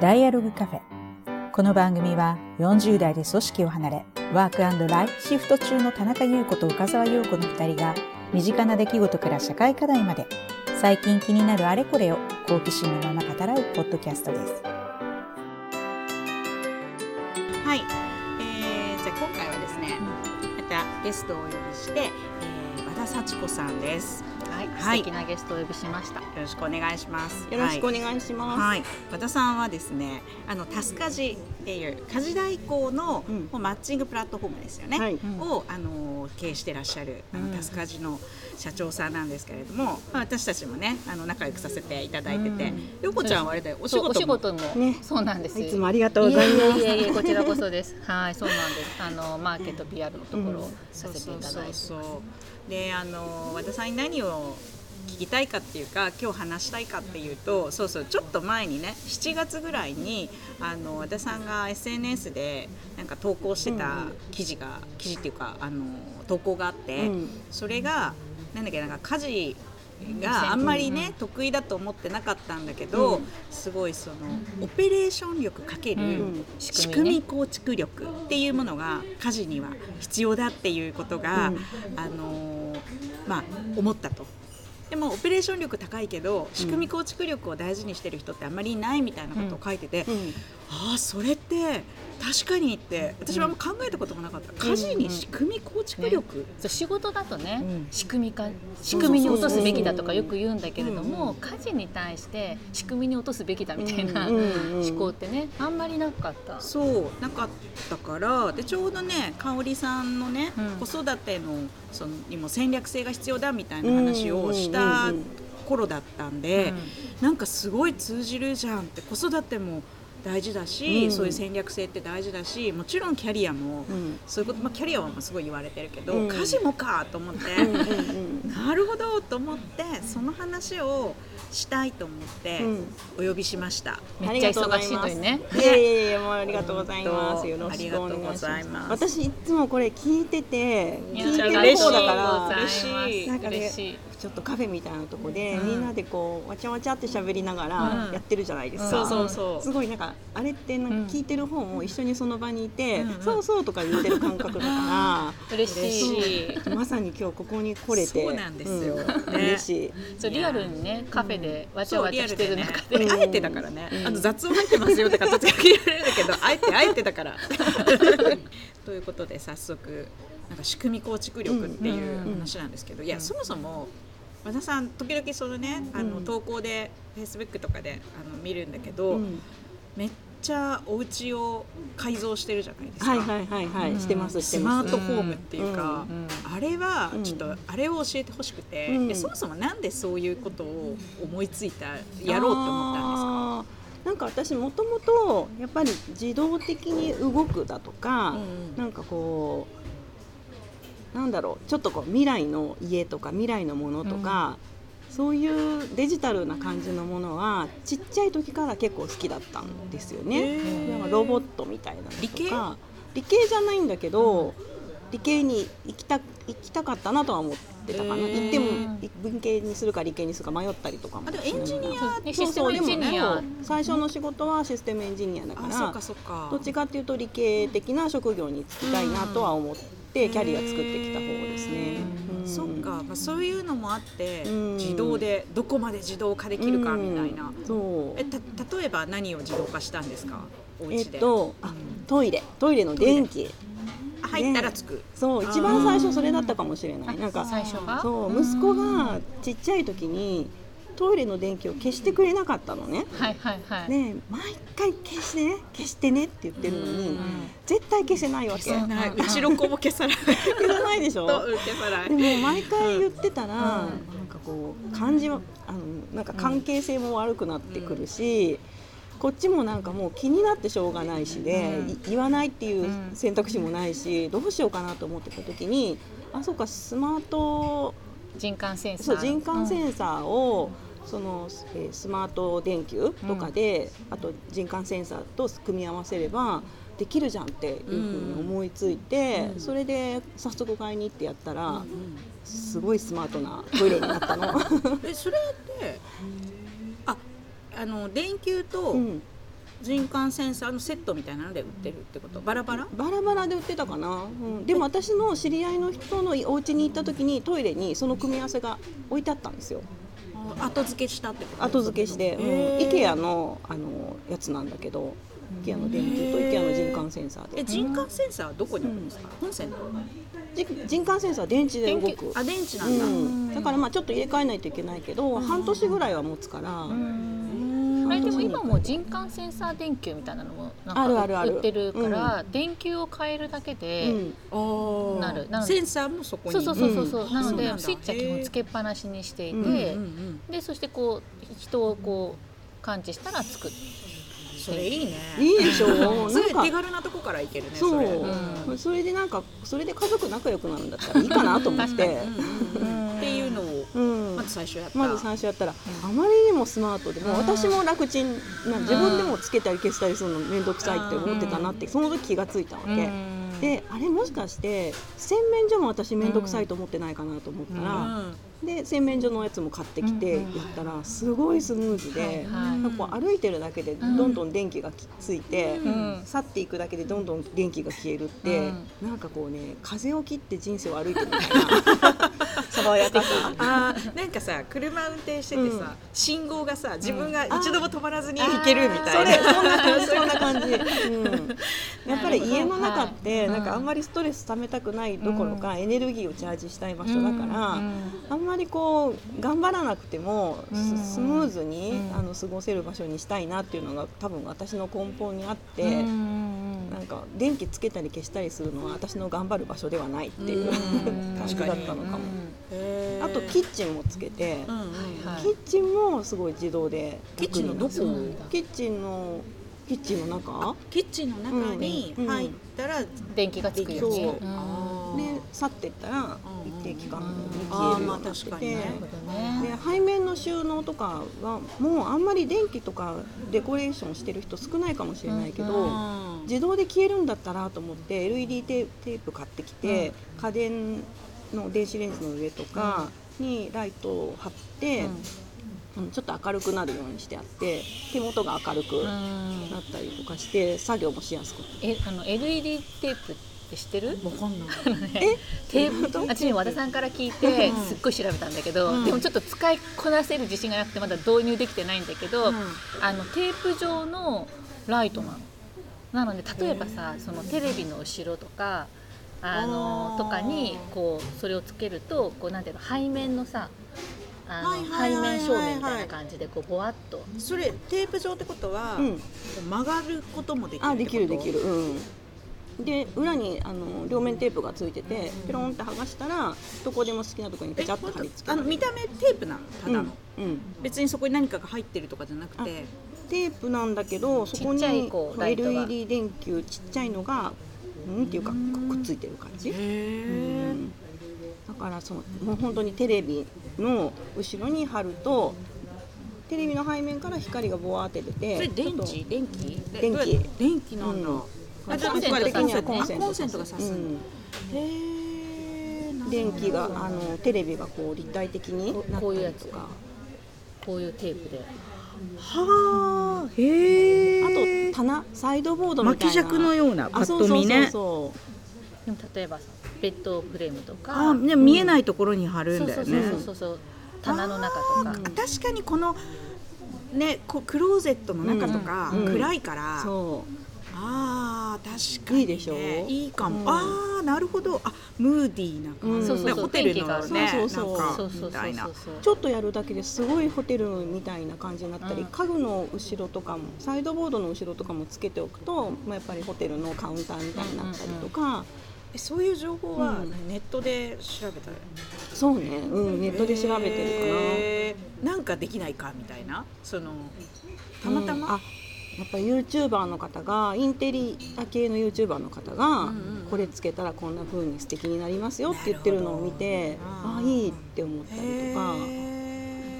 ダイアログカフェ。この番組は40代で組織を離れ、ワークライフシフト中の田中優子と岡沢陽子の2人が、身近な出来事から社会課題まで、最近気になるあれこれを好奇心のまま語らうポッドキャストです。はい、えー、じゃあ今回はですね、またゲストをお呼びして、えー、和田幸子さんです。はい、はい素敵なゲストをお呼びしました。よろしくお願いします。よろしくおはい願いします。はい、和田さんはですね、あのタスカジっていう家事代行の、うんマッチングプラットフォームですよね。はいをあの経営してらっしゃるあの、タスカジの社長さんなんですけれども、まあ、私たちもねあの仲良くさせていただいてて、よこちゃんはあれだよお仕事もお仕事も、ねそうなんです。いつもありがとうございます。いえいえこちらこそです。はい、そうなんです。あのマーケット PR のところをさせていただいてであの和田さんに何を聞きたいかっていうか今日話したいかっていうとそうそうちょっと前にね7月ぐらいにあの和田さんが SNS でなんか投稿してた記事が、記事っていうかあの投稿があって、うん。それがなんだっけなんか家事があんまりね、得意だと思ってなかったんだけど、すごいそのオペレーション力かける、うん。仕仕組み構築力っていうものが家事には必要だっていうことが、うん。あのーまあ思ったと。でもオペレーション力高いけど仕組み構築力を大事にしてる人ってあんまりいないみたいなことを書いてて、うんああそれって確かにって私はあん。ま考えたこともなかった、家事に仕組み構築力、そう仕事だとね、うん。仕組み化仕組みに落とすべきだとかよく言うんだけれども、家事に対して仕組みに落とすべきだみたいなうんうんうん。思考ってねあんまりなかった。そうなかったからでちょうどね香織さんのね、うん。子育てのそのにも戦略性が必要だみたいな話をしたうんうんうんうん。頃だったんで、うん。なんかすごい通じるじゃんって子育ても大事だし、うん。そういう戦略性って大事だしもちろんキャリアも、うん。そういうこと、まあ、キャリアはまあすごい言われてるけど、うん。家事もかと思って、なるほどと思ってその話をしたいと思ってうんお呼びしました。めっちゃ忙しいのにね。いやいやいやもうありがとうございます。よろしくお願いしま。ますす私いつもこれ聞いてて聞いてる方だから嬉しいなんかね嬉しいちょっとカフェみたいなとこで、うんみんなでこうわちゃわちゃって喋りながらうんやってるじゃないですか。そうそうそうすごいなんかあれってなんか聞いてる方も一緒にその場にいて、うんうんそうそうとか言ってる感覚だから。嬉し嬉い。しい。まさに今日ここに来れてそうなんですようんね嬉しいそうリアルにねカフェでわちゃわちゃしてる中で。で。あえてだからね、うん。あの雑音入ってますよって形で聞いられるけど あえてあえてだから。ということで早速なんか仕組み構築力っていう話なんですけど、いやそもそも和田さん時々そのねあの、うん。投稿でフェイスブックとかであの見るんだけど、うん。めっちゃお家を改造してるじゃないですか。はいはいはいはい、うん。してますスマートホームっていうか、うんあれはうんちょっとあれを教えてほしくて、うん。でそもそもなんでそういうことを思いついたやろうと思ったんですか？なんか私もともとやっぱり自動的に動くだとか、うん。うんなんかこうなんだろうちょっとこう未来の家とか未来のものとか、そういうデジタルな感じのものはちっちゃい時から結構好きだったんですよへね。ー。なんかロボットみたいなのと理系？か理系じゃないんだけど、理系に行きた行きたかったなとは思ってたかな、行っても文系にするか理系にするか迷ったりとかもあでもエンジニアねそうそう。でもね最初の仕事はシステムエンジニアだからどっちかっていうと理系的な職業に就きたいなとは思ってキャリア作ってきた方ですね。うん。そっか、まあ、そういうのもあって、うん。自動でどこまで自動化できるかみたいな、うんそう。えた例えば何を自動化したんですか？おえ家で、っとあうん。トイレ。トイレの電気。あ入ったらつく、そう一番最初それだったかもしれない。なんか最初が？そう息子がちっちゃい時にトイレの電気を消してくれなかったのね。はいはいはい。ねえ毎回消してね消してねって言ってるのにうん絶対消せないわけ。消さない、うん。うちの子も消さない。消さないでしょ？消さない。でも毎回言ってたら、ん。なんかこう感じはあのなんか関係性も悪くなってくるし、こっちもなんかもう気になってしょうがないしで、うん。い言わないっていううん。選択肢もないし、どうしようかなと思ってた時にあそうかスマート人感センサー。そう人感センンサーを、その、えースマート電球とかで、あと人感センサーと組み合わせればできるじゃんっていうふうに思いついて、うん。それで早速買いに行ってやったら、すごいスマートなトイレになったの。えそれってああの電球とうん。人感センサーのセットみたいなので売ってるってこと？バラバラ？バラバラで売ってたかな、うん、でも私の知り合いの人のお家に行った時にトイレにその組み合わせが置いてあったんですよ後付けしたってこと後付けして、うん、IKEA のあのやつなんだけど IKEA の電球と IKEA の人感センサーで。え人感センサーはどこにあるんですか、コンセントじ人感センサーは電池で動く。あ電池なんだ、うん、だからまあちょっと入れ替えないといけないけど、半年ぐらいは持つから、あれでも今もう人感センサー電球みたいなのもなんあるあるある。か売ってるから電球を変えるだけうで、なる。なのでセンサーもそこに。そうそうそうそうなのでスイッチは基本つけっぱなしにしていて、うんうんうんでそしてこう人をこう感知したらつく。それいいね。いいでしょう。すごいなんか手軽なとこからいけるねそう。れうん。それでなんかそれで家族仲良くなるんだったらいいかなと思って、っていうず最初やった。まず最初やったら、あまりにもスマートでもう私も楽ちんな自分でもつけたり消したりするの面倒くさいって思ってたなってその時気がついたわけ、であれもしかして洗面所も私面倒くさいと思ってないかなと思ったら、うんで洗面所のやつも買ってきてやったらすごいスムーズで、なんかこう歩いてるだけでどんどん電気がきついて、ん。去っていくだけでどんどん電気が消えるって、なんかこうね風を切って人生を歩いてるみたいな。爽やかさ。あーなんかさ車運転しててさ、うん。信号がさ自分が一度も止まらずに行けるみたいな、そんな感じそんな感じ、うん、やっぱり家の中ってはい。なんかあんまりストレス溜めたくないどころかエネルギーをチャージしたい場所だから、あんまりこう頑張らなくてもススムーズにあの過ごせる場所にしたいなっていうのが多分私の根本にあって。なんか電気つけたり消したりするのは私の頑張る場所ではないっていううん 感じだったのかも。あとキッチンもつけて、キッチンもすごい自動でキッチンのどこキッチンのキッチンの中？キッチンの中に入ったら、電気がつくように。そう。う。んで去っていったらうん。一定期間にあ消える。ようになってて、でね背面の収納とかはもうあんまり電気とかデコレーションしてる人少ないかもしれないけど、うん。自動で消えるんだったらと思って LED テテープ買ってきて、家電の電子レンジの上とかにライトを貼って、うんちょっと明るくなるようにしてあって手元が明るくうん。なったりとかして作業もしやすく。えあの LED テープって知ってる？わかんない。テープ私も和田さんから聞いてうん。すっごい調べたんだけど、うん。でもちょっと使いこなせる自信がなくてまだ導入できてないんだけど、うん。あのテープ状のライトなの。なので例えばさそのテレビの後ろとかあのとかにこうそれをつけるとこうなんていうの背面のさあの背面正面みたいな感じでこうぼわっと。それテープ状ってことは、うん。曲がることもできるあできるできる。うん。で裏にあの両面テープがついててペロンって剥がしたらどこでも好きなところにペチャッと貼り付ける。あの見た目テープなのただの、うん。うん。別にそこに何かが入ってるとかじゃなくて。テープなんだけどそこにちっちゃいこうライトが。LED 電球ちっちゃいのがうんっていうかくっついてる感じ、へうえんだからそのもう本当にテレビの後ろに貼るとテレビの背面から光がボワーって出てそれ電池電気。電気。電気なんだ、うん。あじゃあコンセント一般的にはコンセントがさす、うん。へえ電気があのテレビがこう立体的になったこういうやつりとか。こういうテープで。はあへえあと棚サイドボードみたいな。巻き尺のようなパッあそうそうそう。と見ね。そうでも例えばさベッドフレームとか。あね見えないところに貼るんだよね。そうそうそうそうそう。棚の中とか。あ確かにこのねこうクローゼットの中とか、うん。暗いから、そう。あー確かに、ね、いいでしょ。いいかも、うん。ああなるほど。あムーディーな感じ、うん。そうそうそう。ホテルのねそうそうそうみたいな。ちょっとやるだけですごいホテルみたいな感じになったり、うん。家具の後ろとかもサイドボードの後ろとかもつけておくと、まあ、やっぱりホテルのカウンターみたいになったりとか、えそういう情報はうん。ネットで調べた？ら、そうね、うん、ネットで調べてるかな。へーなんかできないかみたいな？そのたまたま、うん。あやっぱり YouTuber の方がインテリア系の YouTuber の方が、うんうんこれつけたらこんな風に素敵になりますよって言ってるのを見てああいいって思ったりとか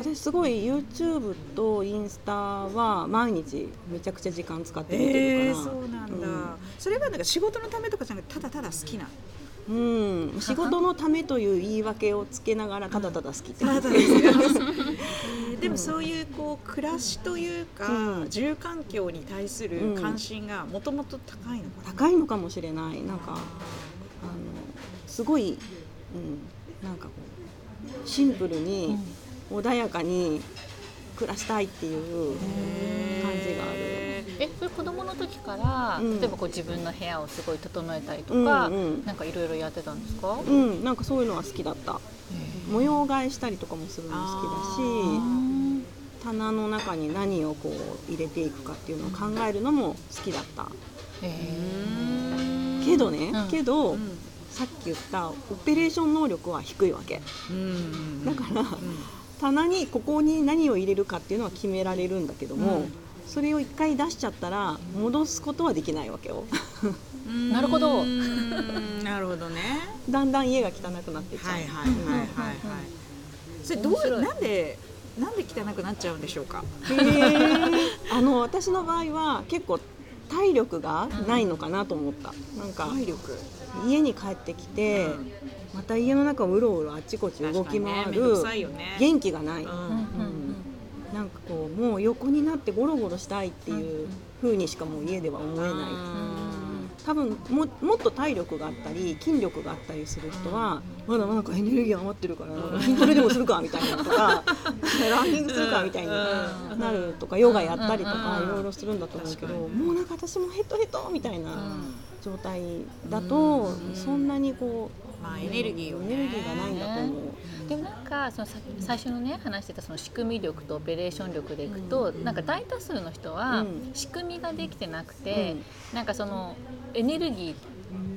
私すごい YouTube とインスタは毎日めちゃくちゃ時間使って見てえー、るから、そうなんだ、うん。それはなんか仕事のためとかじゃなくてただただ好きな。うん、仕事のためという言い訳をつけながらただただ好きってただ感じ。ただ好き。なんでもそういうこう暮らしというか、うん。住環境に対する関心がもともと高いのかな、高いのかもしれない。なんかあのすごい、うん、なんかこうシンプルに穏やかに暮らしたいっていう感じがある。えそれ子供の時から、うん。例えばこう自分の部屋をすごい整えたりとか、うんうんなんかいろいろやってたんですか、うん、なんかそういうのは好きだった。模様替えしたりとかもするの好きだし棚の中に何をこう入れていくかっていうのを考えるのも好きだった。けどね、うん。けど、うん。さっき言ったオペレーション能力は低いわけ。うんだから、棚にここに何を入れるかっていうのは決められるんだけども、うん。それを一回出しちゃったら戻すことはできないわけよ。うん。なるほど。うん。なるほどね。だんだん家が汚くなっていっちゃう、はいはいはいはいはい。それどうなんでなんで汚くなっちゃうんでしょうか？あの私の場合は結構体力がないのかなと思った、なんか体力。家に帰ってきて、うんまた家の中をうろうろあっちこっち動き回る、元気がない、なんかこうもう横になってゴロゴロしたいっていう風にしかもう家では思えない、多分ももっと体力があったり筋力があったりする人は、まだなんかエネルギー余ってるから筋トレでもするかみたいなとか ランニングするかみたいになるとかヨガやったりとかいろいろするんだと思うけど、もうなんか私もヘトヘトみたいな状態だと、うん。そんなにこうまあエネルギーをね。エネルギーがないんだと思う。でもなんかそのさ最初のね話してたその仕組み力とオペレーション力でいくと、なんか大多数の人はうん。仕組みができてなくて、なんかそのエネルギ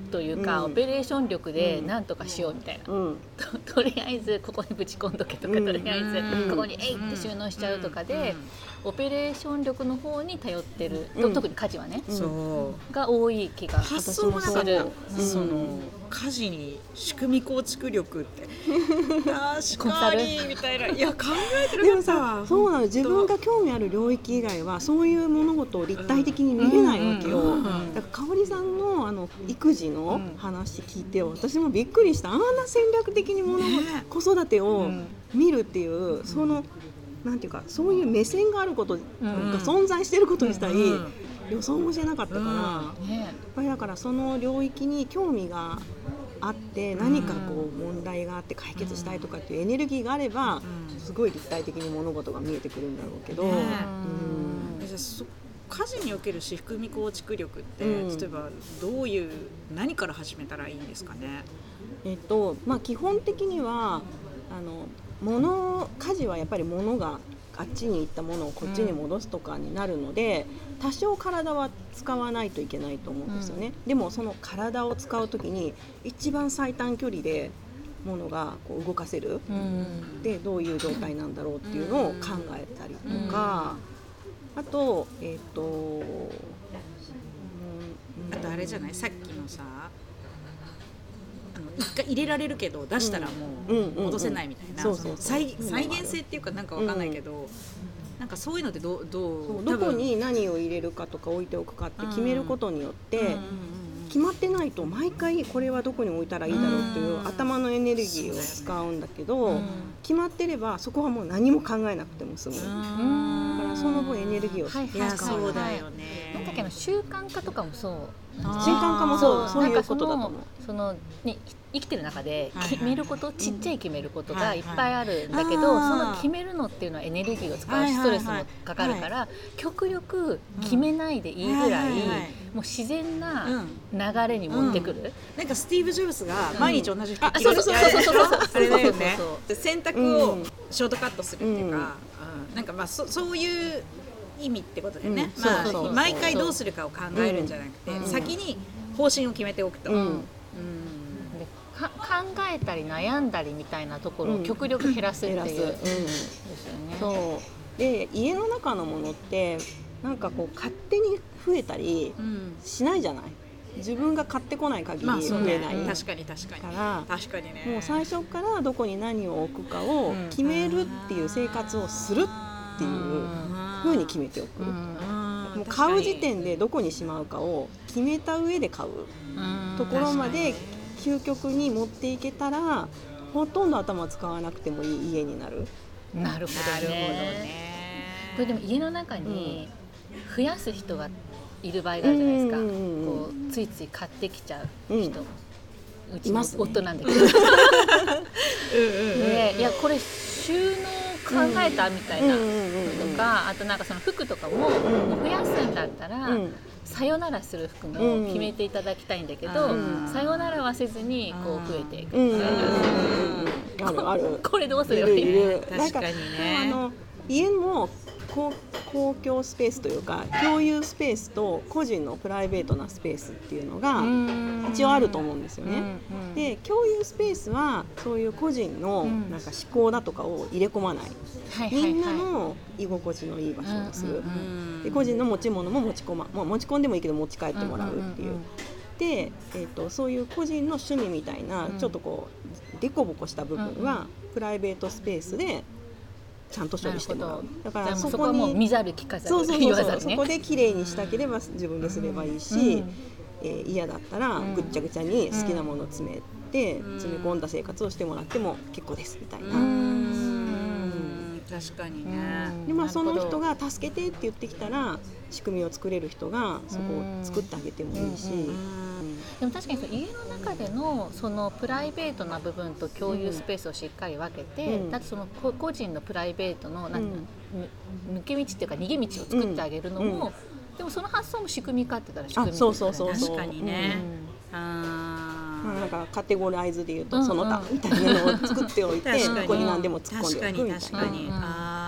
ーというか、うん。オペレーション力でうん。なんとかしようみたいな、うん。ととりあえずここにぶち込んどけとか、うん。とりあえうん。ずここにえいって収納しちゃうとかで、オペレーション力の方に頼ってる、うん。特に家事はね、が多い気が発想がなかったする。その家事に仕組み構築力って。確かにみたいな。いや考えてでもなかったわさそうなの。自分が興味ある領域以外はそういう物事を立体的に見れないわけよ、うん。うんだから香織さんのあの育児の話聞いて私もびっくりした。あんな戦略的に物事、ね。子育てをうん。見るっていう、そのなんていうかそういう目線があることがうん。存在してること自体、うん予想もしてなかったから、やっぱりだからその領域に興味があって何かこう問題があって解決したいとかっていうエネルギーがあればうん。すごい立体的に物事が見えてくるんだろうけど、家事における仕組み構築力って、うん。例えばどういう何から始めたらいいんですかね。えっとまあ、基本的にはあの物家事はやっぱり物があっちに行ったものをこっちに戻すとかになるので、多少体は使わないといけないと思うんですよね、でもその体を使う時に一番最短距離で物がこう動かせる、うん。でどういう状態なんだろうっていうのを考えたりとか、あとえっ、と、うんあとあれじゃない？さっきのさ一回入れられるけど出したらもう戻せないみたいな、再再現性っていうかなんかわかんないけど、なんかそういうのってどうどそううどこに何を入れるかとか置いておくかって決めることによって、多分うんうん決まってないと毎回これはどこに置いたらいいだろうっていううん。頭のエネルギーを使うんだけど、うん。決まってればそこはもう何も考えなくても済む、うん。だうんからその分エネルギーをはいいやはい。そうだよなんだねっけな習慣化とかもそうあー習慣化もそうそういうことだと思う。そのに生きてる中ではい。はい決めること、ちっちゃい決めることがはいはいいっぱいあるんだけど、あーその決めるのっていうのはエネルギーを使うはいはいはい。しストレスもかかるから、極力決めないでいいぐらい、はいはいはい。もう自然なうん。流れに持ってくる。なんかスティーブ・ジョブズが毎日同じ服あ着るそうそうそう。そうそうそうあれだよね。そう選択をショートカットするっていうか、うん。うんなんかまあそそういう意味ってことでね、うんまあ毎回どうするかを考えるんじゃなくて、うん。先に方針を決めておくと、うん。考えたり悩んだりみたいなところうん。を極力減らすっていう、減らす、ですよね。そう。で家の中のものってなんかこう勝手に増えたりうん。しないじゃない？自分が買ってこない限り増まあそうね。えない、確かに確かに。から確かにね。もう最初からどこに何を置くかを決めるっていう生活をするっていうふうに決めておく、うんもう買う時点でどこにしまうかを決めた上で買う。ところまで究極に持っていけたらほとんど頭使わなくてもいい家になる。なるほなるほどどね。ねこれでも家の中に増やす人がいる場合があるじゃないですか、うんうんうんうん。こうついつい買ってきちゃううん。人、うちの夫なんだけど、で いやこれ収納考えたみたいなのとか、あとなんかその服とかも,、もう増やすんだったら、うん。さよならする服も決めていただきたいんだけど、うん。さよならはせずにこう増えていくみたいな、これどうすいればいい確かにね。の家も公公共スペースというか共有スペースと個人のプライベートなスペースっていうのが一応あると思うんですよね。で共有スペースはそういう個人のん。なんか思考だとかを入れ込まない、はいはいはい。みんなの居心地のいい場所にする、うんうんで個人の持ち物も持ち込まもう持ち込んでもいいけど持ち帰ってもらうっていう。うんうんうん。で、えー、とそういう個人の趣味みたいな、うん。ちょっとこうデコボコした部分は、プライベートスペースでちゃんと処理してもらう。だからそこはもう見にざる聞かざるそうそう言そう。そこで綺麗にしたければ自分ですればいいし、うん。えー嫌だったらん。ぐっちゃぐちゃに好きなものを詰めて、うん。詰め込んだ生活をしてもらっても結構ですみたいな。うん。確かにね。でまあ、その人がが助けてって言ってきたら仕組みを作れる人がそこを作ってあげてもいいし、うんうんでも確かにその家の中でのそのプライベートな部分と共有スペースをしっかり分けて、うん。だってその個個人のプライベートのなんか、うんぬ抜け道っていうか逃げ道を作ってあげるのも、うん。でもその発想も仕組みかって言ったら仕組みあそうそうそう。そう確かにね。うん。あまあ、なんかカテゴライズで言うとその他みたいなのを作っておいて、ここに何でも突っ込ん確かにでおくみたいな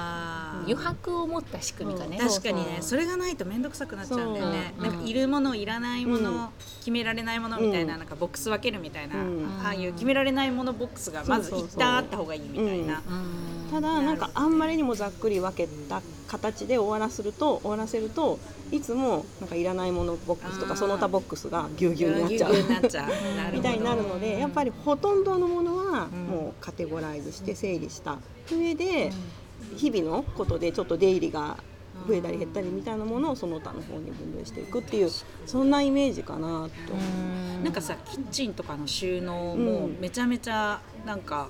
余白を持った仕組みかね、うん確かにねそれがないと面倒くさくなっちゃうんだよね、なんかいるものいらないもの、うん。決められないものみたいな,、うん。なんかボックス分けるみたいな、うん。ああいう決められないものボックスがまず一旦あった方がいいみたいな、うん。ただなんかあんまりにもざっくり分けた形で終わらせると終わらせるといつもなんかいらないものボックスとかその他ボックスがぎゅうぎゅうになっちゃう。みたいになるのでやっぱりほとんどのものはうん。もうカテゴライズして整理した上で日々のことでちょっと出入りが増えたり減ったりみたいなものをその他の方に分類していくっていうそんなイメージかなと。なんかさキッチンとかの収納もうん。めちゃめちゃなんか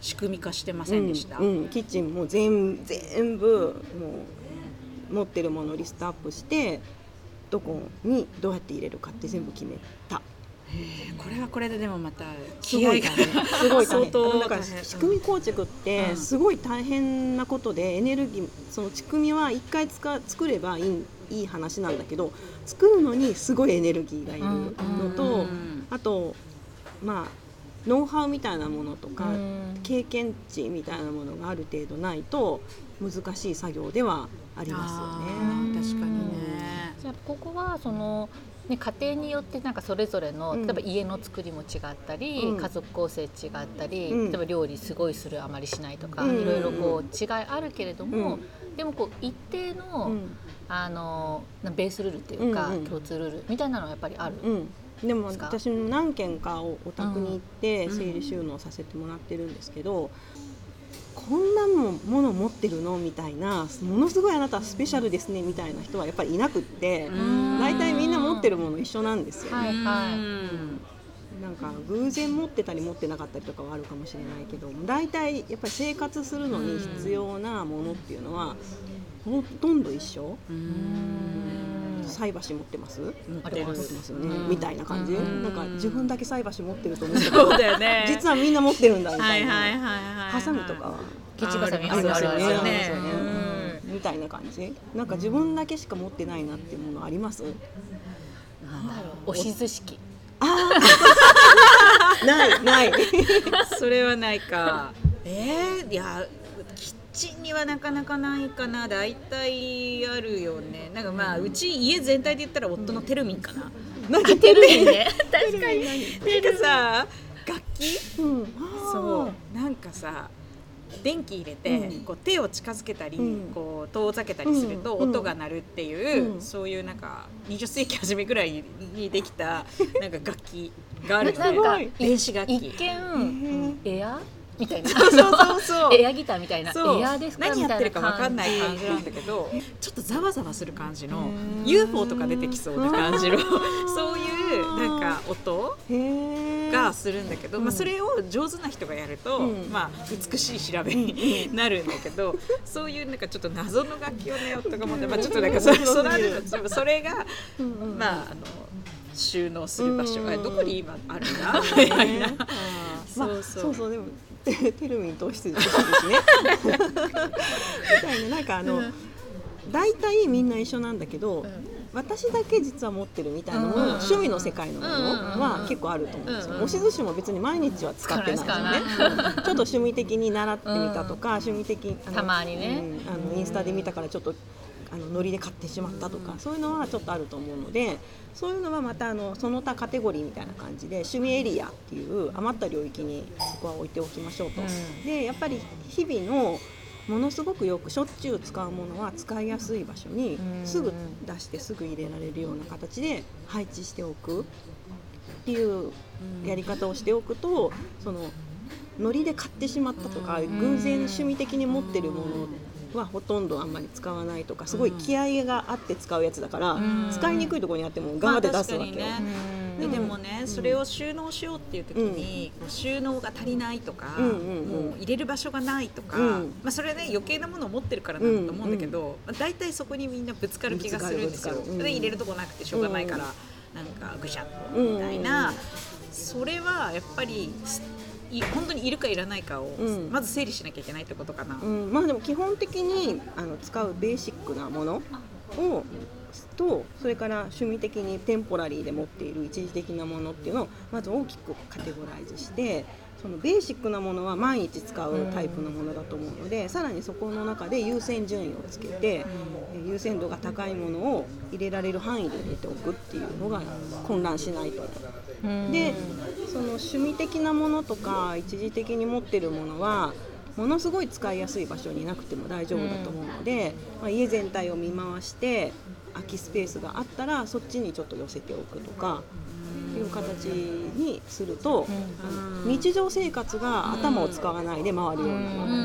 仕組み化してませんでした、うんうん。キッチンも全全部もう持ってるものをリストアップしてどこにどうやって入れるかって全部決めた。これはこれででもまたす気合が。すごい大相変。だから仕組み構築っうてん。すごい大変なことでエネルギーその仕組みは一回使作ればいいいい話なんだけど作るのにすごいエネルギーがいるのと、うんあとまあノウハウみたいなものとか、うん。経験値みたいなものがある程度ないと難しい作業ではありますよあね。ー確かにね。じゃあここはその、ね、家庭によってなんかそれぞれの、うん。例えば家の作りも違ったり、うん。家族構成違ったり、うん。例えば料理すごいするあまりしないとか、うん。いろいろこう違いあるけれども、うん。でもこう一定の,、うん。あのなベースルールっていうか、うんうん共通ルールみたいなのはやっぱりある。うん、でも私も何軒かおお宅に行ってうん。整理収納させてもらってるんですけど、こんなもの持ってるの？みたいなものすごいあなたスペシャルですねみたいな人はやっぱりいなくってうん。大体みんな持ってるもの一緒なんですよ、はいはい。うん。なんか偶然持ってたり持ってなかったりとかはあるかもしれないけど大体やっぱり生活するのに必要なものっていうのはほとんど一緒。うん菜箸持ってます？持持ってます。よね、うん。みたいな感じ、うん。なんか自分だけ菜箸持ってると思ってた。そうだよね。実はみんな持ってるんだみたはいいな、ハサミとかは。キッチンバサミありますよね。みたいな感じ。なんか自分だけしか持ってないなっていうものあります？なんだろう。押し寿司器 ないない。それはないか。えー、いやキッチンにはなかなかないかな大体あるよね。なんかまあうち家全体で言ったら夫のテルミンかな、なんか テルミンね。確かに。なんかさ楽器？うん。そう。なんかさ電気入れて、うん。こう手を近づけたり、うん。こう遠ざけたりするとうん。音が鳴るっていう、うん。そういうなんか20世紀初めぐらいにできたなんか楽器があるなんかすごい。電子楽器。一見エア？みたいな。そうそうそう。エアギターみたいな。そう。エアですか何やってるか分かんない感じ。なんだけどちょっとざわざわする感じのうん。UFO とか出てきそうな感じの そういうなんか音がするんだけど、うん。まあ、それを上手な人がやると、うん。まあ、美しい調べになるんだけど、そういうなんかちょっと謎の楽器をね夫が持って、まあ、ちょっとなんかそれその後それが、まああの収納する場所がうんどこに今あるんだ？みたいな。そうそうでもテ テルミン糖質ですね。みたいななんかあの大体みんな一緒なんだけど、私だけ実は持ってるみたいなのも、うん趣味の世界のものは結構あると思うんですよ。うんうん押し寿司も別に毎日は使ってないですよね。ちょっと趣味的に習ってみたとか、趣味的あのたまにね。うんあのインスタで見たからちょっとあのノリで買ってしまったとか、そういうのはちょっとあると思うのでそういうのはまたあのその他カテゴリーみたいな感じで趣味エリアっていう余った領域にそこは置いておきましょうと。うん。でやっぱり日々のものすごくよくしょっちゅう使うものは使いやすい場所にうん。すぐ出してすぐ入れられるような形で配置しておくっていうやり方をしておくとそのノリで買ってしまったとか偶然趣味的に持ってるものはほとんどあんまり使わないとかすごい気合があって使うやつだからん。使いにくいところにあってもガーで出すわけよ。まあででもね、それを収納しようっていう時に、こう収納が足りないとか、もう入れる場所がないとか、うん。まあ、それね余計なものを持ってるからなんだと思うんだけど、まあ、大体そこにみんなぶつかる気がするんですよ。で入れるとこなくてしょうがないから、なんかぐしゃっとみたいな、それはやっぱりすい本当にいるかいらないかを、うんまず整理しなきゃいけないってことかな。うん、まあでも基本的にあの使うベーシックなものをとそれから趣味的にテンポラリーで持っている一時的なものっていうのをまず大きくカテゴライズしてそのベーシックなものは毎日使うタイプのものだと思うので、さらにそこの中で優先順位をつけて、えー優先度が高いものを入れられる範囲で入れておくっていうのが混乱しないと思う。でその趣味的なものとか一時的に持ってるものはものすごい使いやすい場所になくても大丈夫だと思うので、まあ、家全体を見回して空きスペースがあったらそっちにちょっと寄せておくとかいう形にすると、あの日常生活が頭を使わないで回るようなもの。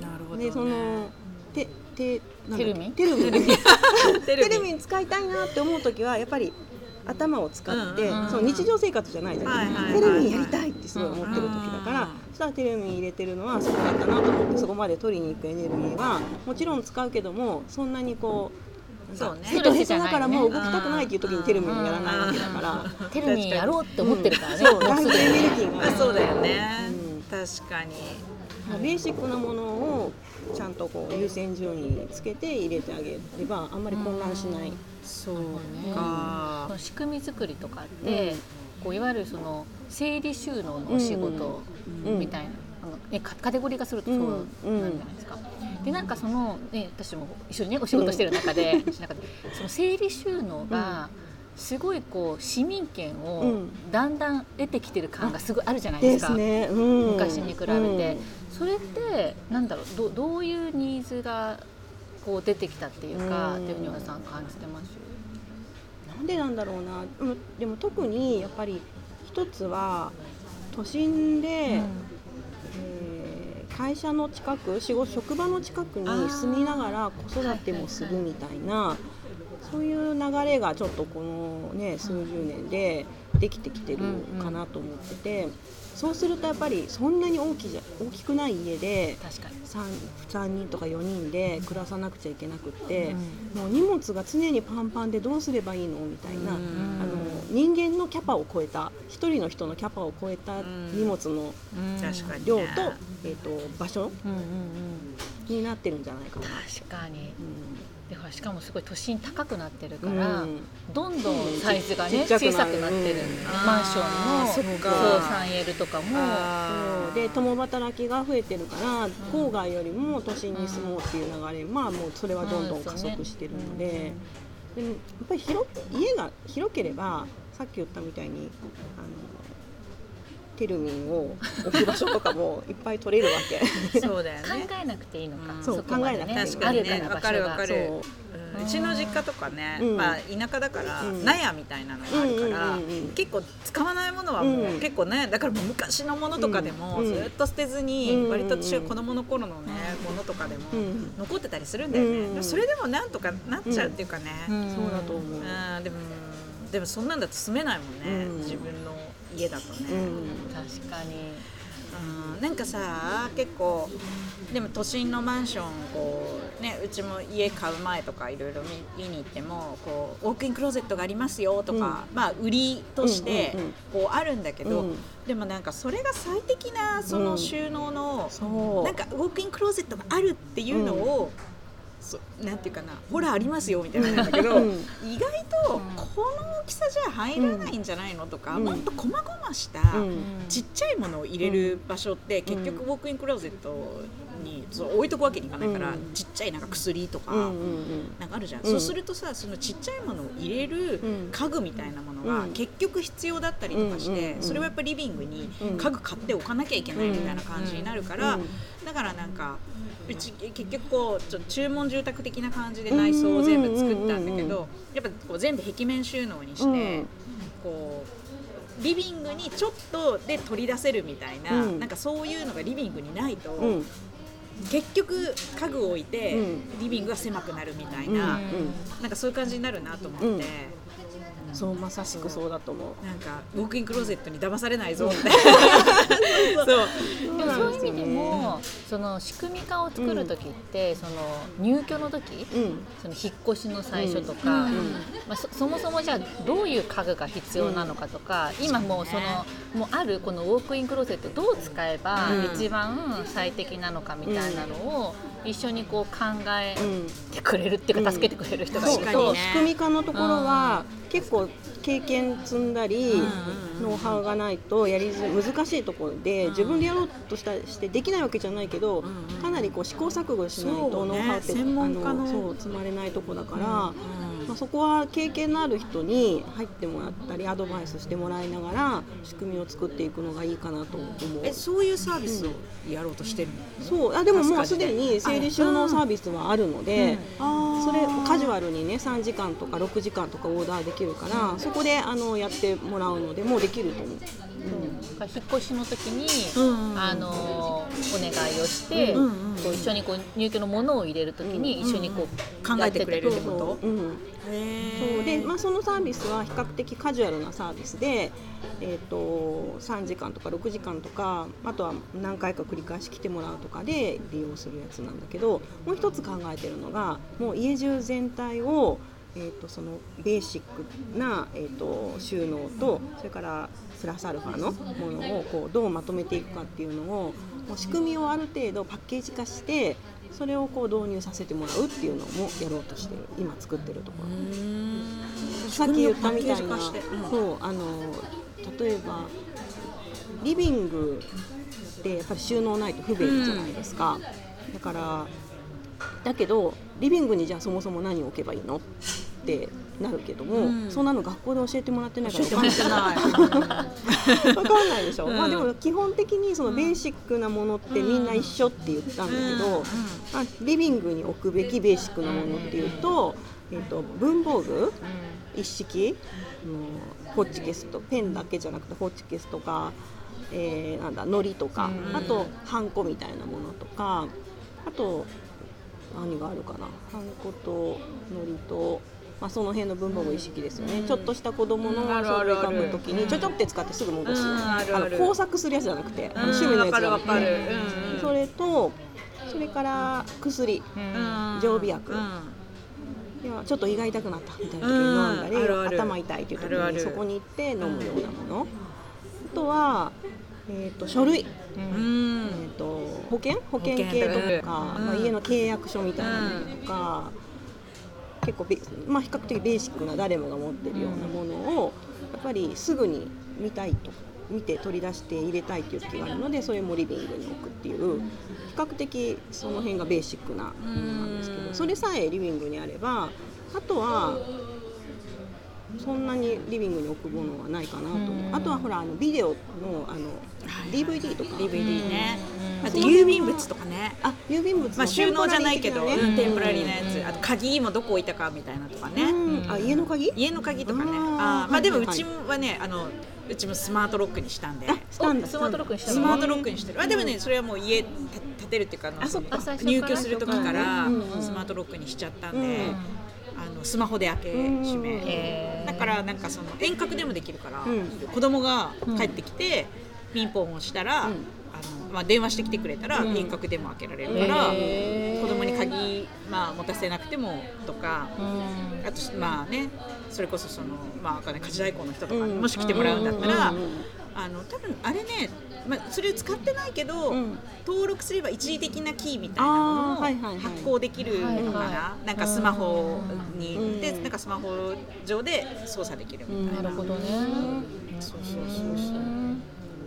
なるほど、ね、でそのててテルミ？ンテルミ。ン テテレビレビ使いたいなって思う時はやっぱり頭を使って、うん。うんうんその日常生活じゃないじゃない。ですか、テレビやりたいってすごい思ってる時だから、うん。そしたらテレビ入れてるのはそうだったなと思ってそこまで取りに行くエネルギーはもちろん使うけどもそんなにこうそうね。ヘトヘトだからもう動きたくないっていう時にテレビもやらないわけだから。テルミンやろうって思ってるからね、そうもうだいぶエネに。ルギーがあそうだよね、うん。確かに。ベーシックなものをちゃんとこう優先順位につけて入れてあげればあんまり混乱しない。そうねかその仕組み作りとかって、こういわゆるその整理収納のお仕事うん。みたいな、あのカテゴリー化するとそうなんじゃないですか。でなんかその、ね、私も一緒にねお仕事してる中で、なんかその整理収納が、すごいこう市民権をうん。だんだん得てきてる感がすごいあるじゃないでか。ですすね。うん。昔に比べて、それってなんだろうどどういうニーズがこう出てきたっていうか、うん。っていうふうに和田さん感じてます？なんでなんだろうな。でもでも特にやっぱり一つは都心で、えー会社の近く仕事職場の近くに住みながら子育てもするみたいな。そういう流れがちょっとこのね数十年でできてきてるかなと思ってて、そうするとやっぱりそんなに大きじゃ大きくない家で確かに。3, 3人とか4人で暮らさなくちゃいけなくって、もう荷物が常にパンパンでどうすればいいのみたいな、あの人間のキャパを超えた一人の人のキャパを超えた荷物の量と,、えー、と場所うんうんうん。になってるんじゃないかな。確かに。うんでほらしかもすごい都心高くなってるから、うん。どんどんサイズがね、ちっちゃくなる。小さくなってる、うん。マンションのそっそうか 3L とかも。あそう。で共働きが増えてるから郊外よりも都心に住もうっていう流れ、まあもうそれはどんどん加速してるので,、でもやっぱり広家が広ければさっき言ったみたいにあのテルミンを置く場所とかもいっぱい取れるわけ。そうだよ考ねえなくていいのか、うん。そう考えなくていい。確かにね。あるかるわかる。そう。ちの実家とかね、うん。まあ、田舎だから、うん。納屋みたいなのがあるから、うんうんうんうん。結構使わないものはもう、うん結構ねだからもう昔のものとかでも、うん。ずっと捨てずに、うん。割と私は子供の頃のね、ものとかでも、うん。残ってたりするんだよね、それでもなんとかなっちゃうっていうかね、うん。そうだと思う。うん。でもでもそんなんだと住めないもんね、うん。自分の家だとね、うん。確かに。うん。なんかさ結構でも都心のマンションこう、ね、うちも家買う前とかいろいろ見見に行ってもこうウォークインクローゼットがありますよとか、まあ、売りとしてうんうんうんこうあるんだけど、うん。でもなんかそれが最適なその収納の、そう。なんかウォークインクローゼットがあるっていうのを、そなんていうかなほらありますよみたいなんだけど、うん。意外とこの大きさじゃ入らないんじゃないのとか、うん。もっと細々した、うん。ちっちゃいものを入れる場所って、ん。結局ウォークインクローゼットにそう置いとくわけにいかないから、うん。ちっちゃいなんか薬とか、なんかあるじゃん、うんそうするとさそのちっちゃいものを入れるうん。家具みたいなものがうん。結局必要だったりとかして、それはやっぱリビングにうん。家具買っておかなきゃいけないみたいな感じになるから、うん。だからなんかうち結局こうちょっと注文住宅的な感じで内装を全部作ったんだけどやっぱこう全部壁面収納にして、うん。こうリビングにちょっとで取り出せるみたいな、うん。なんかそういうのがリビングにないと、うん。結局家具を置いて、うん。リビングが狭くなるみたいうんな、うん。なんかそういう感じになるなと思って、うんそうまさしくそう。だと思う。なんかウォークインクローゼットに騙されないぞ。って そう。でもそういう意味でもその仕組み化を作る時って、その入居の時うん。その引っ越しの最初とか、うん。まあ、そそもそもじゃあどういう家具が必要なのかとか、今もうそのもうあるこのウォークインクローゼットどう使えばうん。一番最適なのかみたいなのを一緒にこう考えうんてくれるっていうか、うん。助けてくれる人がいる。と、確かにね。仕組み化のところは結構経験積んだり、ノウハウがないとやりづらい難しいところで、うん。自分でやろうとしたしてできないわけじゃないけど、かなりこう試行錯誤しないとノウハウって、専門家のそう積まれないとこだから、うんまあ、そこは経験のある人に入ってもらったりアドバイスしてもらいながら仕組みを作っていくのがいいかなと思う。えそういうサービスをやろうとしてるの、そうあでももうすでに整理収納サービスはあるので、あそれカジュアアルにね3時間とか6時間とかオーダーできるからそこであのやってもらうのでもうできると思う。引っ越しの時に、うんうんあのお願いをして、うんうんこう一緒にこう入居のものを入れる時に一緒にこう、考えてくれるってこと？うん、へそう。で、ーまあ、そのサービスは比較的カジュアルなサービスで、えー、と3時間とか6時間とかあとは何回か繰り返し来てもらうとかで利用するやつなんだけどもう一つ考えてるのがもう家中全体を、えー、とそのベーシックな、えー、と収納とそれからプラスアルファのものをこうどうまとめていくかっていうのをもう仕組みをある程度パッケージ化してそれをこう導入させてもらうっていうのもやろうとしてる今作ってるところ。さっき言ったみたいな、うん。そうあの例えばリビングってやっぱり収納ないと不便じゃないですか、だからだけどリビングにじゃあそもそも何を置けばいいの？ってなるけども、うん。そんなの学校で教えてもらってないから教えてもらってない。わかんない。でしょ、うん。まあでも基本的にそのベーシックなものってみんな一緒って言ったんだけど、まあ、リビングに置くべきベーシックなものっていうと,、えっと文房具？一式？あのホッチキスとペンだけじゃなくてホッチキスとか、えーなんだ糊とか、うん。あとハンコみたいなものとかあと何があるかな？ハンコと糊と、まあ、その辺の文房具一式ですよね、ちょっとした子供の書類書く時にちょちょって使ってすぐ戻す、うん。あの工作するやつじゃなくて、あのうん趣味のやつじゃなくて、それとそれから薬、うん。常備薬。うん。いやちょっと胃が痛くなったみたいな時に飲んだり、うん。あるある。頭痛いっていう時にそこに行って飲むようなもの、あとは、えー、と書類、うん。えー、と保険？保険保険系とうんか、うん。まあ、家の契約書みたいなものとか、結構、まあ、比較的ベーシックな誰もが持ってるようなものをやっぱりすぐに見たいと見て取り出して入れたいっていう気があるのでそれもリビングに置くっていう比較的その辺がベーシックなものなんですけどそれさえリビングにあればあとはそんなにリビングに置くものはないかなと思う。あとはほらあのビデオのあの DVD とか。DVD ね。うん。あと郵便物とかね。あ郵便物のまあ収納じゃないけどテンポラリー的なね。テンポラリーなやつ。あと鍵もどこ置いたかみたいなとかね。うん。あ家の鍵？家の鍵とかね。あまあでもうちはねあのうちもスマートロックにしたんで。スマートロックにしたのスマートロックにしてる。あでもねそれはもう家建建てるっていうかあの入居する時からスマートロックにしちゃったんであのスマホで開け閉め。だからなんかその遠隔でもできるから、うん。子供が帰ってきて、ピンポンをしたら、うん。あのまあ、電話してきてくれたらうん。遠隔でも開けられるから、子供に鍵、まあ、持たせなくてもとか。うん。あとまあねそれこそそのまあ家事代行の人とかもし来てもらうんだったら、あの多分あれね、まあ、それ使ってないけど、うん。登録すれば一時的なキーみたいなものを発行できるのかな、はいはなんかスマホに、うん。でなんかスマホ上で操作できるみたいな、なるほどね。そうそうそうそう。うん。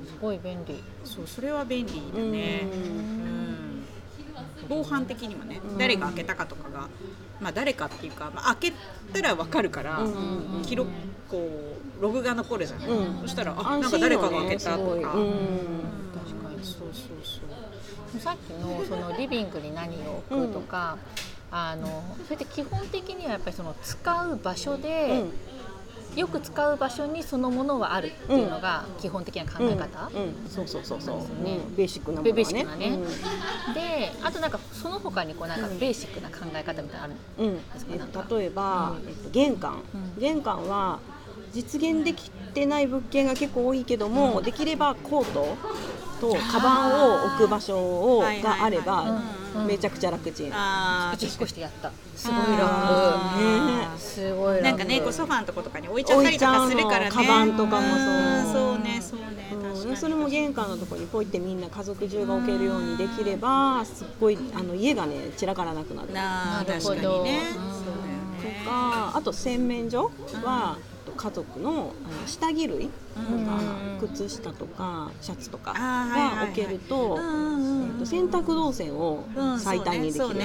すごい便利。そうそれは便利だね、うん。うん。防犯的にもね、うん。誰が開けたかとかが、まあ、誰かっていうか、まあ、開けたら分かるから、う記録こうログが残るじゃない、うん。そしたらあ安なんか誰かが開けたとか、うん。確かに。そうそうそう。さっきのそのリビングに何を置くとか、あのそれって基本的にはやっぱりその使う場所で、よく使う場所にそのものはあるっていうのが基本的な考え方、うん。うん。そうそうそうそう、ねうんベーシックなものはね。ベーシックなね。であとなんかその他にこうなんかベーシックな考え方みたいなのあるうんうんですか？えなんか。例えば、えっと、玄関、うん。玄関は実現できてない物件が結構多いけども、できればコートとカバンを置く場所をはいはいはい。があればうん。めちゃくちゃ楽ちん。あうち引っ越してやった。すすごいあ楽すごい楽なんかねこうソファーのとことかに置いちゃったりとかするからね。カバンとかもそう。うん。そうねそうね、それも玄関のところにポイってみんな家族中が置けるようにできればすっごいあの家がね散らからなくなる。なるほど確かにね。とかあと洗面所は家族のあの下着類とかうん靴下とかシャツとかが置けると,、うんえっと洗濯動線をうん最短にできる、確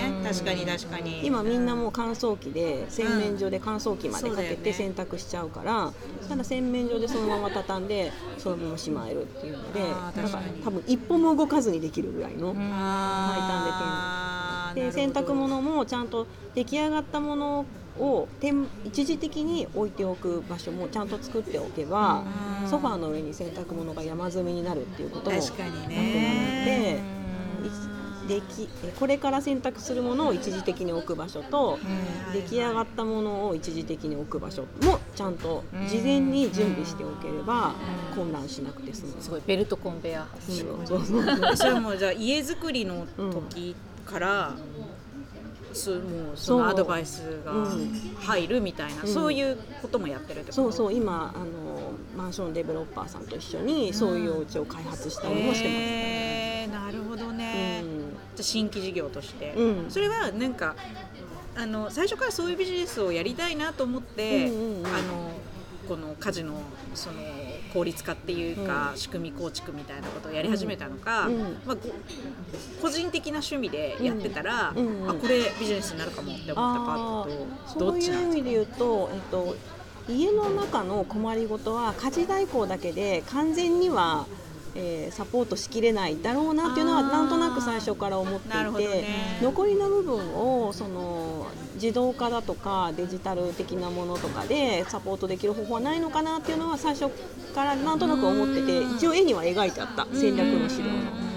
かに確かに。今みんなもう乾燥機で洗面所で乾燥機までかけて洗濯しちゃうからそしたら洗面所でそのまま畳んでそのまましまえるっていうのでだからあー確かに。多分一歩も動かずにできるぐらいの。あー。で洗濯物もちゃんと出来上がったものを点一時的に置いておく場所もちゃんと作っておけばうん。ソファーの上に洗濯物が山積みになるっていうこともなくなってできこれから洗濯するものを一時的に置く場所と出来上がったものを一時的に置く場所もちゃんと事前に準備しておければ混乱しなくて済む。すごいベルトコンベヤーうん。それはもうじゃあ家づくりの時から、そうもうそのアドバイスが入るみたいな、う。んそういうこともやってるってこと？そうそう今あのマンションデベロッパーさんと一緒にそういうお家を開発したりもしてます。へーなるほどね、新規事業として、うん。それはなんかあの最初からそういうビジネスをやりたいなと思って、あのこの家事のその効率化っていうか、仕組み構築みたいなことをやり始めたのか、うん。まあ、こ個人的な趣味でやってたら、あこれビジネスになるかもって思ったかあーとどそういっちなんですか？う意味で言うと、えっと、家の中の困りごとは家事代行だけで完全には、えーサポートしきれないだろうなっていうのはなんとなく最初から思っていて、ね。残りの部分をその自動化だとかデジタル的なものとかでサポートできる方法はないのかなっていうのは最初からなんとなく思っててうん。一応絵には描いてあった戦略の資料の。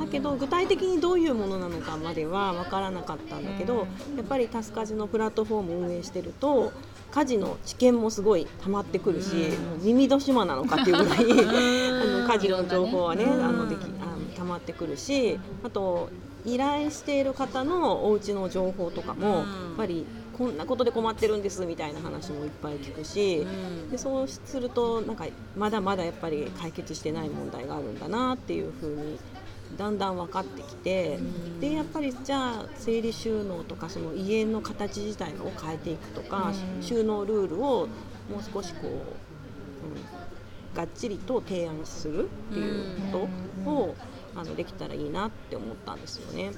だけど具体的にどういうものなのかまでは分からなかったんだけど、やっぱりタスカジのプラットフォームを運営してると家事の知見もすごい溜まってくるし、もう耳戸島なのかっていうぐらい あの家事の情報はねうん。あのできあの溜まってくるしあと依頼している方のお家の情報とかも、うん。やっぱりこんなことで困ってるんですみたいな話もいっぱい聞くし。うん。でそうするとなんかまだまだやっぱり解決してない問題があるんだなっていうふうにだんだん分かってきて、でやっぱりじゃあ整理収納とかその家の形自体を変えていくとか、うん。収納ルールをもう少しこう、うん、がっちりと提案するっていうことを、あのできたらいいなって思ったんですよね。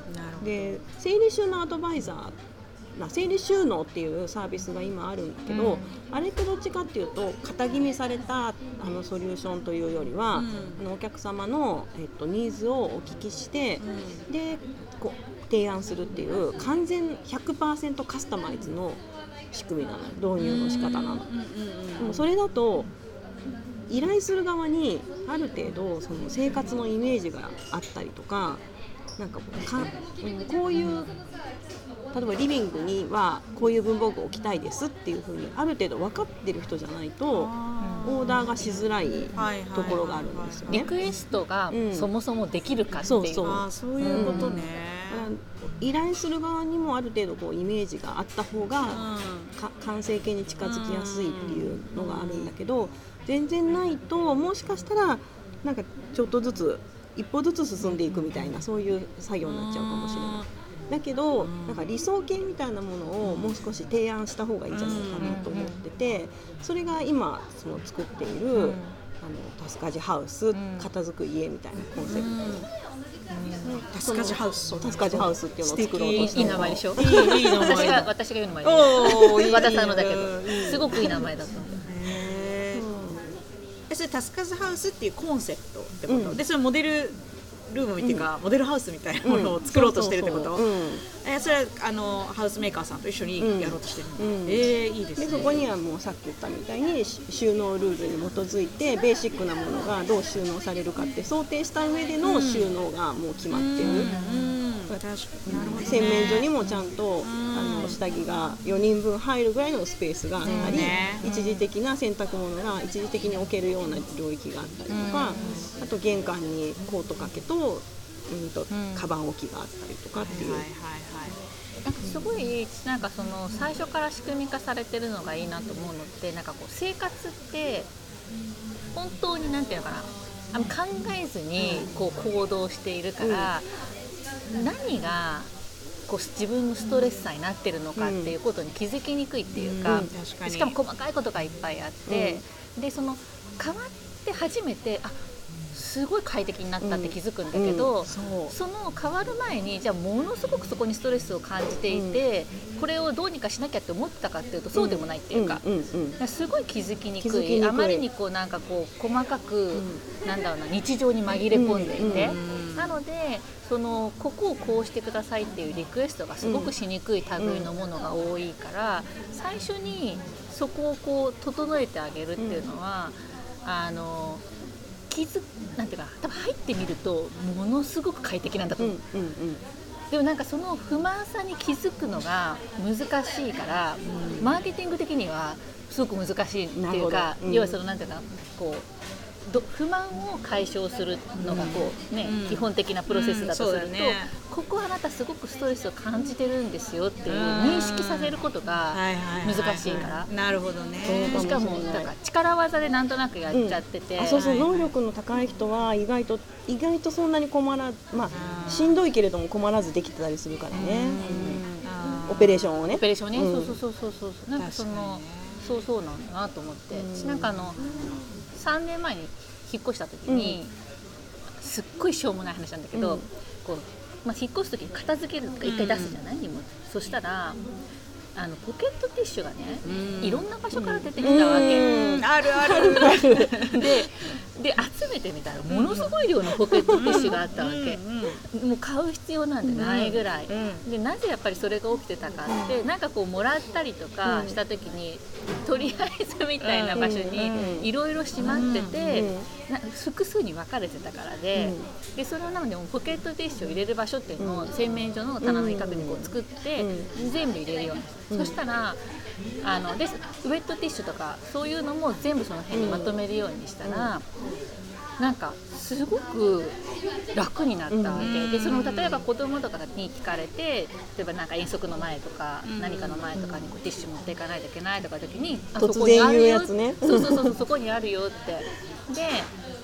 で整理収納アドバイザーまあ整理収納っていうサービスが今あるんだけど、あれってどっちかっていうと型決めされたあのソリューションというよりは、うん。あのお客様の、えっと、ニーズをお聞きして、でこう提案するっていう完全100%カスタマイズの仕組みなの導入の仕方なの。うんうんうん。でもそれだと依頼する側にある程度その生活のイメージがあったりとかなんかこうか、うんこういう例えばリビングにはこういう文房具を置きたいですっていうふうにある程度分かってる人じゃないとオーダーがしづらいところがあるんですよね。リクエストがそもそもできるかっていう、そうそう。あそういうことね、依頼する側にもある程度こうイメージがあった方が、か完成形に近づきやすいっていうのがあるんだけど全然ないともしかしたらなんかちょっとずつ一歩ずつ進んでいくみたいなそういう作業になっちゃうかもしれない。だけどなんか理想形みたいなものをもう少し提案した方がいいんじゃないかなと思っててそれが今その作っているあのタスカジハウス片付く家みたいなコンセプト。タスカジハウス。タスカジハウスっていうのを作ろうと。していい名前でしょ？いいいい名前。私が私が言う名前おーいい和田さんのだけど。すごくいい名前だったそれタスカズハウスっていうコンセプトってこと、でそれモデルルームっていうか、モデルハウスみたいなものを作ろうとしてるってこと、そうそれはあのハウスメーカーさんと一緒にやろうとしてるの、うん。えー、いいですね。でそこにはもうさっき言ったみたいにし収納ルールに基づいてベーシックなものがどう収納されるかって想定した上での収納がもう決まってる、洗面所にもちゃんと、あの下着が4人分入るぐらいのスペースがあったり、ね。一時的な洗濯物が一時的に置けるような領域があったりとか、あと玄関にコート掛けと,、うん、とカバン置きがあったりとかっていう。はいはいなんかすごいなんかその最初から仕組み化されてるのがいいなと思うのってなんかこう生活って本当になんていうのかなあの考えずにこう行動しているから、何がこう自分のストレスさになってるのかっていうことに気づきにくいっていうか,、しかも細かいことがいっぱいあって、でその変わって初めてあすごい快適になったって気づくんだけど、うん。そう。その変わる前にじゃあものすごくそこにストレスを感じていて、これをどうにかしなきゃって思ってたかっていうとそうでもないっていうか。すごい気づきにくい。あまりにこうなんかこう細かく、なんだろうな日常に紛れ込んでいて、うんなのでそのここをこうしてくださいっていうリクエストがすごくしにくい類のものが多いから、最初にそこをこう整えてあげるっていうのは、あの気づなんていうか多分入ってみるとものすごく快適なんだと思う。うんうんうん。でもなんかその不満さに気づくのが難しいから、マーケティング的にはすごく難しいっていうか、うん。要はそのなんていうかこうど不満を解消するのがこう、ねうん。基本的なプロセスだとすると、うんね。ここはあなたすごくストレスを感じてるんですよっていう認識させることがはいはいはい難しいから。なるほどね。そうしかもだから力技でなんとなくやっちゃってて、あそうそう、能力の高い人は意外と意外とそんなに困らまあしんどいけれども困らずできてたりするからね、オペレーションをね。オペレーションね、うん。そうそうそうそうそう。なんかそのそうそうなんだなと思って、うん。私なんかあの3年前に引っ越した時に、すっごいしょうもない話なんだけど、うん。こうまあ、引っ越す時に片付けるとか一回出すじゃない、荷物そしたらあのポケットティッシュがね、うん。いろんな場所から出てきたわけ、うん。あるある。でで集めてみたらものすごい量のポケットティッシュがあったわけ、もう買う必要なんてないぐらい、うんでなぜやっぱりそれが起きてたかって、なんかこうもらったりとかした時に、とりあえずみたいな場所にうんいろいろしまってて、複数に分かれてたからで,、でそれをなのでポケットティッシュを入れる場所っていうのを洗面所の棚の一角にこう作って、全部入れるように。して、そしたらあのでウェットティッシュとかそういうのも全部その辺にまとめるようにしたら、なんかすごく楽になったわけ、でその例えば子供とかに聞かれて例えばなんか遠足の前とか、何かの前とかにこうティッシュ持っていかないといけないとか時に、あそこにあるよね。そうそうそうそうそこにあるよって。で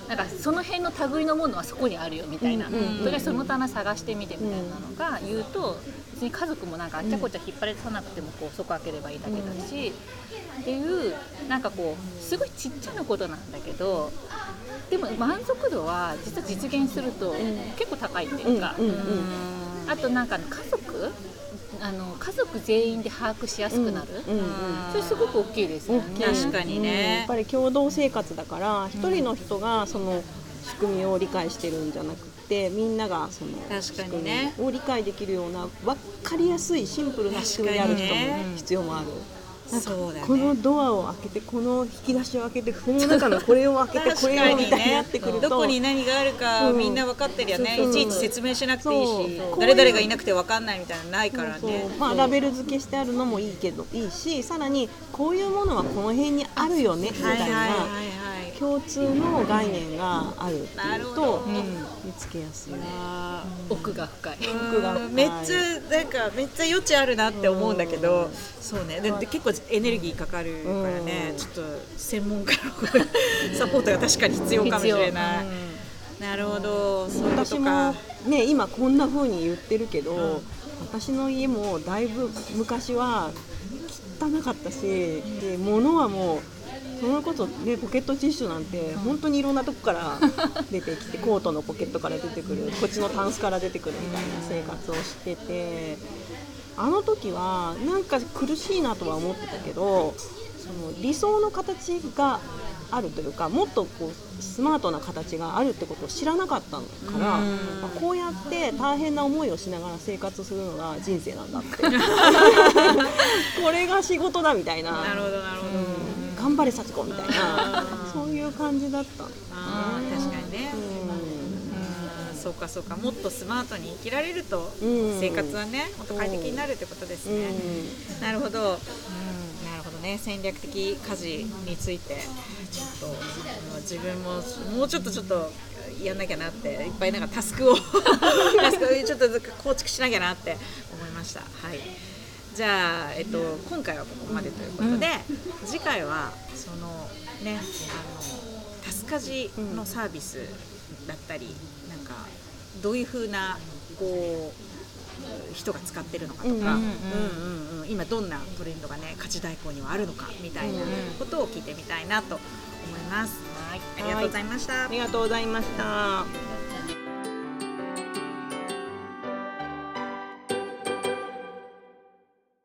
なんかその辺の類のものはそこにあるよみたいな、うんうんうんとりあえずその棚探してみてみたいなのが言うと別に家族もなんかあっちゃこっちゃ引っ張り出さなくてもこうそこ開ければいいだけだし、っていうなんかこうすごいちっちゃなことなんだけどでも満足度は実は実現すると結構高いっていうか、あとなんか家族あの家族全員で把握しやすくなる、それすごく大きいですよね。確かにうんやねっぱり共同生活だから一人の人がその仕組みを理解してるんじゃなくてみんながその確かにね。を理解できるような分かりやすいシンプルな仕組みである人も必要もある。そうだね。このドアを開けてこの引き出しを開けてこの中のこれを開けてこれをみたいになってくるとどこに何があるかうんみんな分かってるよね、そう。そういちいち説明しなくていいし誰々がいなくて分かんないみたいなのないからね。まあ、ラベル付けしてあるのもいいけどいいしさらにこういうものはこの辺にあるよねみたいはいはいはいなはい共通の概念があるっていうと見つけやすい。あ奥が深い。ー奥がめっちゃなんかめっちゃ余地あるなって思うんだけど、そうね。でで結構エネルギーかかるからね、うん。ちょっと専門家のサポートが確かに必要かもしれない、なるほど。そう私もかね今こんな風に言ってるけど、私の家もだいぶ昔は汚かったしで物はもうそのことねポケットティッシュなんて本当にいろんなとこから 出てきてコートのポケットから出てくるこっちのタンスから出てくるみたいな生活をしててあの時はなんか苦しいなとは思ってたけどその理想の形があるというかもっとこうスマートな形があるってことを知らなかったから、まあこうやって大変な思いをしながら生活するのが人生なんだって。これが仕事だみたいな。なるほどなるほど、うん頑張れ幸子みたいな。そういう感じだった。んだあー確かにね、ううん。そうかそうか。もっとスマートに生きられるとうん。生活はねもっと快適になるってことですん。ね、なるほど、うん、なるほどね。戦略的家事についてちょっと自分ももうちょっとちょっとやんなきゃなっていっぱいなんかタスクを タスクをちょっと構築しなきゃなって思いました。はい。じゃあ、えっと、今回はここまでということで、次回はそのねあのタスカジのサービスだったり、なんかどういう風なこう人が使ってるのかとか、うんうんうんうんうん今どんなトレンドがね家事代行にはあるのかみたいなことを聞いてみたいなと思います。はい、ありがとうございました。ありがとうございました。